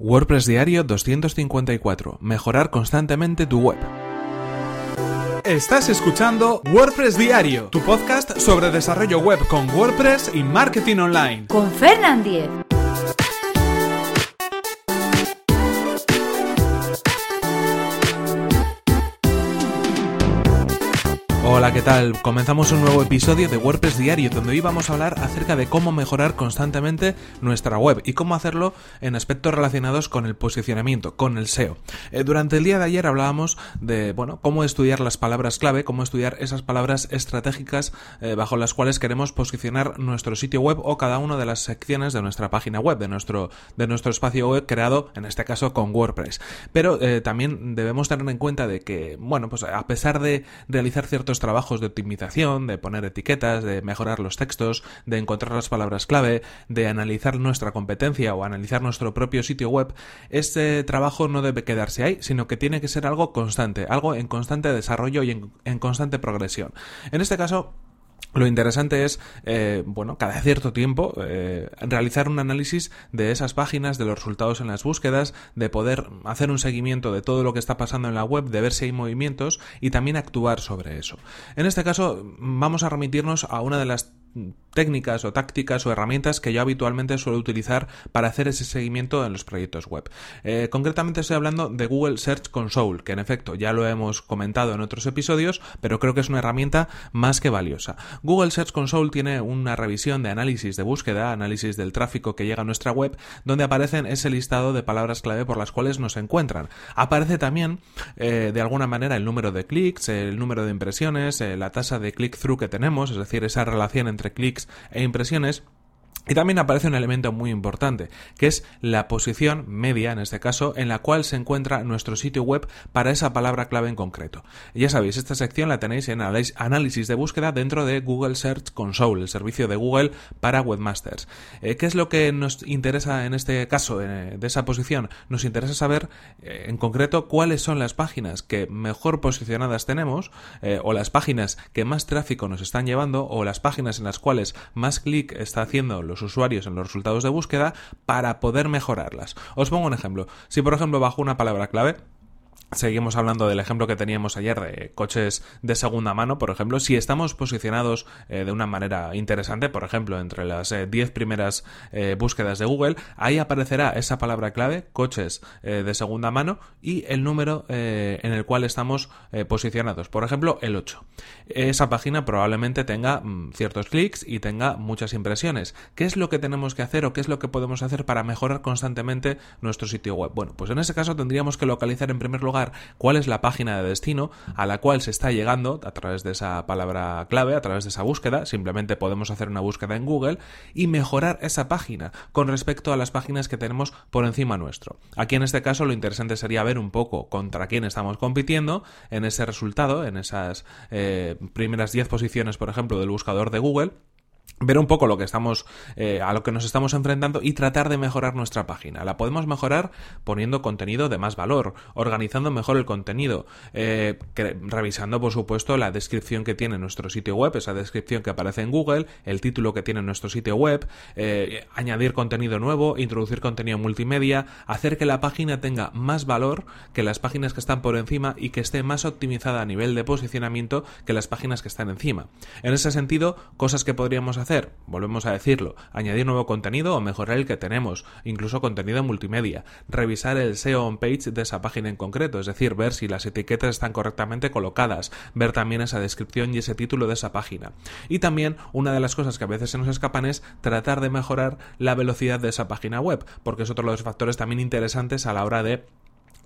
WordPress Diario 254. Mejorar constantemente tu web. Estás escuchando WordPress Diario, tu podcast sobre desarrollo web con WordPress y marketing online. Con Fernand Diez. Hola, ¿qué tal? Comenzamos un nuevo episodio de WordPress Diario donde hoy vamos a hablar acerca de cómo mejorar constantemente nuestra web y cómo hacerlo en aspectos relacionados con el posicionamiento, con el SEO. Eh, durante el día de ayer hablábamos de, bueno, cómo estudiar las palabras clave, cómo estudiar esas palabras estratégicas eh, bajo las cuales queremos posicionar nuestro sitio web o cada una de las secciones de nuestra página web, de nuestro, de nuestro espacio web creado, en este caso con WordPress. Pero eh, también debemos tener en cuenta de que, bueno, pues a pesar de realizar ciertos trabajos de optimización, de poner etiquetas, de mejorar los textos, de encontrar las palabras clave, de analizar nuestra competencia o analizar nuestro propio sitio web, este trabajo no debe quedarse ahí, sino que tiene que ser algo constante, algo en constante desarrollo y en, en constante progresión. En este caso, lo interesante es, eh, bueno, cada cierto tiempo eh, realizar un análisis de esas páginas, de los resultados en las búsquedas, de poder hacer un seguimiento de todo lo que está pasando en la web, de ver si hay movimientos y también actuar sobre eso. En este caso, vamos a remitirnos a una de las técnicas o tácticas o herramientas que yo habitualmente suelo utilizar para hacer ese seguimiento en los proyectos web. Eh, concretamente estoy hablando de Google Search Console, que en efecto ya lo hemos comentado en otros episodios, pero creo que es una herramienta más que valiosa. Google Search Console tiene una revisión de análisis de búsqueda, análisis del tráfico que llega a nuestra web, donde aparecen ese listado de palabras clave por las cuales nos encuentran. Aparece también eh, de alguna manera el número de clics, el número de impresiones, eh, la tasa de click-through que tenemos, es decir, esa relación entre entre e impresiones y también aparece un elemento muy importante, que es la posición media, en este caso, en la cual se encuentra nuestro sitio web para esa palabra clave en concreto. ya sabéis, esta sección la tenéis en análisis de búsqueda dentro de Google Search Console, el servicio de Google para webmasters. Eh, ¿Qué es lo que nos interesa en este caso eh, de esa posición? Nos interesa saber eh, en concreto cuáles son las páginas que mejor posicionadas tenemos, o las páginas que más tráfico nos están llevando, o las páginas en las cuales más clic está haciendo los usuarios en los resultados de búsqueda para poder mejorarlas. Os pongo un ejemplo. Si por ejemplo bajo una palabra clave Seguimos hablando del ejemplo que teníamos ayer de coches de segunda mano, por ejemplo. Si estamos posicionados eh, de una manera interesante, por ejemplo, entre las 10 eh, primeras eh, búsquedas de Google, ahí aparecerá esa palabra clave, coches de segunda mano, y el número en el cual estamos posicionados. Por ejemplo, el 8. Esa página probablemente tenga mm, ciertos clics y tenga muchas impresiones. ¿Qué es lo que tenemos que hacer o qué es lo que podemos hacer para mejorar constantemente nuestro sitio web? Bueno, pues en ese caso tendríamos que localizar en primer lugar cuál es la página de destino a la cual se está llegando a través de esa palabra clave, a través de esa búsqueda. Simplemente podemos hacer una búsqueda en Google y mejorar esa página con respecto a las páginas que tenemos por encima nuestro. Aquí en este caso lo interesante sería ver un poco contra quién estamos compitiendo en ese resultado, en esas eh, primeras 10 posiciones, por ejemplo, del buscador de Google ver un poco lo que estamos eh, a lo que nos estamos enfrentando y tratar de mejorar nuestra página la podemos mejorar poniendo contenido de más valor organizando mejor el contenido eh, revisando por supuesto la descripción que tiene nuestro sitio web esa descripción que aparece en Google el título que tiene nuestro sitio web eh, añadir contenido nuevo introducir contenido multimedia hacer que la página tenga más valor que las páginas que están por encima y que esté más optimizada a nivel de posicionamiento que las páginas que están encima en ese sentido cosas que podríamos hacer? Volvemos a decirlo, añadir nuevo contenido o mejorar el que tenemos, incluso contenido multimedia, revisar el SEO on page de esa página en concreto, es decir, ver si las etiquetas están correctamente colocadas, ver también esa descripción y ese título de esa página. Y también una de las cosas que a veces se nos escapan es tratar de mejorar la velocidad de esa página web, porque es otro de los factores también interesantes a la hora de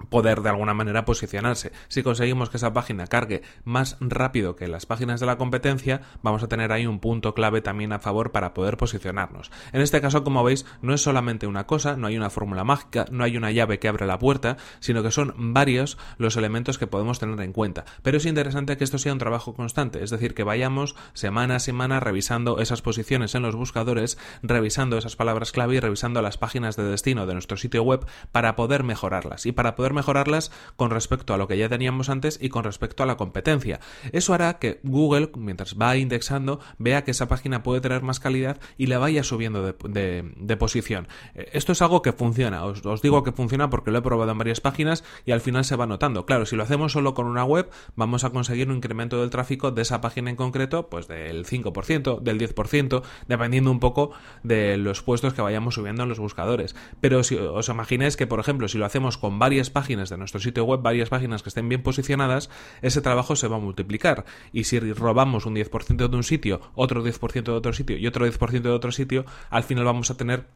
poder de alguna manera posicionarse. Si conseguimos que esa página cargue más rápido que las páginas de la competencia, vamos a tener ahí un punto clave también a favor para poder posicionarnos. En este caso, como veis, no es solamente una cosa, no hay una fórmula mágica, no hay una llave que abre la puerta, sino que son varios los elementos que podemos tener en cuenta. Pero es interesante que esto sea un trabajo constante, es decir, que vayamos semana a semana revisando esas posiciones en los buscadores, revisando esas palabras clave y revisando las páginas de destino de nuestro sitio web para poder mejorarlas y para poder poder mejorarlas con respecto a lo que ya teníamos antes y con respecto a la competencia. Eso hará que Google, mientras va indexando, vea que esa página puede tener más calidad y la vaya subiendo de, posición. Eh, esto es algo que funciona. Os, digo que funciona porque lo he probado en varias páginas y al final se va notando. Claro, si lo hacemos solo con una web, vamos a conseguir un incremento del tráfico de esa página en concreto, pues del 5%, del 10%, dependiendo un poco de los puestos que vayamos subiendo en los buscadores. Pero si os imagináis que, por ejemplo, si lo hacemos con varias páginas de nuestro sitio web, varias páginas que estén bien posicionadas, ese trabajo se va a multiplicar. Y si robamos un 10% de un sitio, otro 10% de otro sitio y otro 10% de otro sitio, al final vamos a tener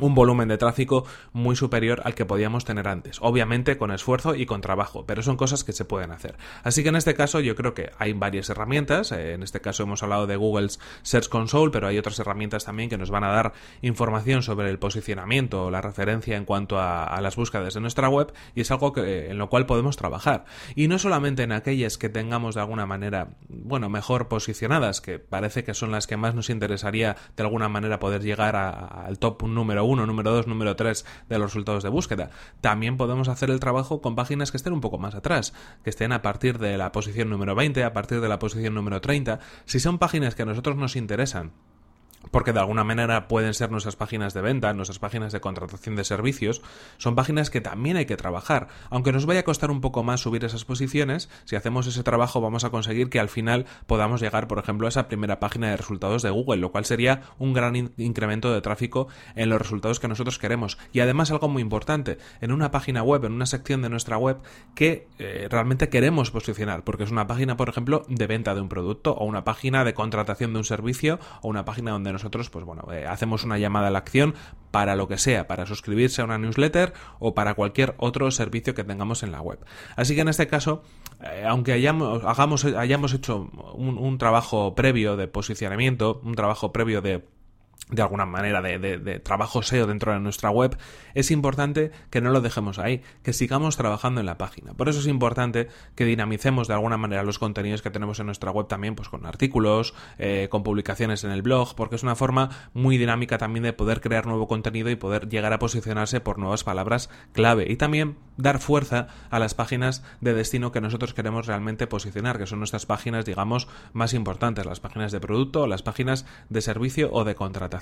un volumen de tráfico muy superior al que podíamos tener antes. Obviamente con esfuerzo y con trabajo, pero son cosas que se pueden hacer. Así que en este caso yo creo que hay varias herramientas. Eh, en este caso hemos hablado de Google's Search Console, pero hay otras herramientas también que nos van a dar información sobre el posicionamiento o la referencia en cuanto a, las búsquedas de nuestra web y es algo que, en lo cual podemos trabajar. Y no solamente en aquellas que tengamos de alguna manera, bueno, mejor posicionadas, que parece que son las que más nos interesaría de alguna manera poder llegar al top número uno, número dos, número tres de los resultados de búsqueda. También podemos hacer el trabajo con páginas que estén un poco más atrás, que estén a partir de la posición número 20, a partir de la posición número 30. Si son páginas que a nosotros nos interesan, porque de alguna manera pueden ser nuestras páginas de venta, nuestras páginas de contratación de servicios, son páginas que también hay que trabajar. Aunque nos vaya a costar un poco más subir esas posiciones, si hacemos ese trabajo vamos a conseguir que al final podamos llegar, por ejemplo, a esa primera página de resultados de Google, lo cual sería un gran incremento de tráfico en los resultados que nosotros queremos. Y además algo muy importante, en una página web, en una sección de nuestra web que eh, realmente queremos posicionar, porque es una página, por ejemplo, de venta de un producto o una página de contratación de un servicio o una página donde nosotros, pues bueno, eh, hacemos una llamada a la acción para lo que sea, para suscribirse a una newsletter o para cualquier otro servicio que tengamos en la web. Así que en este caso, eh, aunque hayamos, hagamos, hayamos hecho un trabajo previo de posicionamiento, un trabajo previo de de alguna manera de, trabajo SEO dentro de nuestra web, es importante que no lo dejemos ahí, que sigamos trabajando en la página. Por eso es importante que dinamicemos de alguna manera los contenidos que tenemos en nuestra web también, pues con artículos, eh, con publicaciones en el blog, porque es una forma muy dinámica también de poder crear nuevo contenido y poder llegar a posicionarse por nuevas palabras clave. Y también dar fuerza a las páginas de destino que nosotros queremos realmente posicionar, que son nuestras páginas, digamos, más importantes, las páginas de producto, las páginas de servicio o de contratación.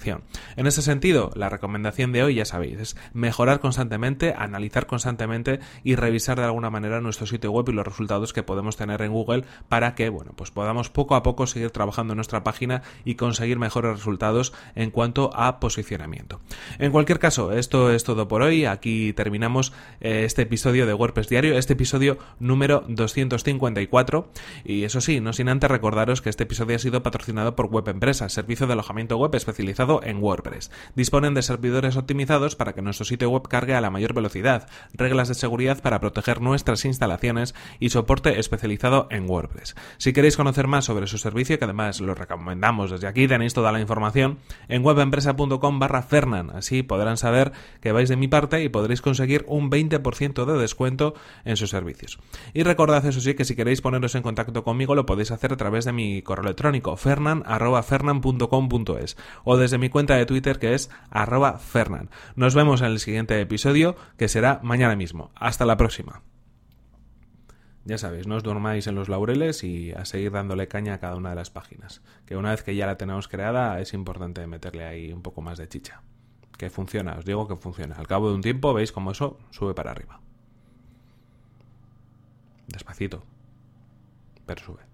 En ese sentido, la recomendación de hoy, ya sabéis, es mejorar constantemente, analizar constantemente y revisar de alguna manera nuestro sitio web y los resultados que podemos tener en Google para que, bueno, pues podamos poco a poco seguir trabajando en nuestra página y conseguir mejores resultados en cuanto a posicionamiento. En cualquier caso, esto es todo por hoy. Aquí terminamos eh, este episodio de WordPress Diario, este episodio número 254. Y eso sí, no sin antes recordaros que este episodio ha sido patrocinado por Web Empresa, servicio de alojamiento web especializado en WordPress. Disponen de servidores optimizados para que nuestro sitio web cargue a la mayor velocidad, reglas de seguridad para proteger nuestras instalaciones y soporte especializado en WordPress. Si queréis conocer más sobre su servicio, que además lo recomendamos desde aquí, tenéis toda la información en webempresa.com barra Fernan. Así podrán saber que vais de mi parte y podréis conseguir un 20% de descuento en sus servicios. Y recordad eso sí que si queréis poneros en contacto conmigo lo podéis hacer a través de mi correo electrónico fernan.fernan.com.es o desde mi cuenta de Twitter que es arroba Fernan. Nos vemos en el siguiente episodio que será mañana mismo. Hasta la próxima. Ya sabéis, no os durmáis en los laureles y a seguir dándole caña a cada una de las páginas. Que una vez que ya la tenemos creada es importante meterle ahí un poco más de chicha. Que funciona, os digo que funciona. Al cabo de un tiempo veis cómo eso sube para arriba. Despacito, pero sube.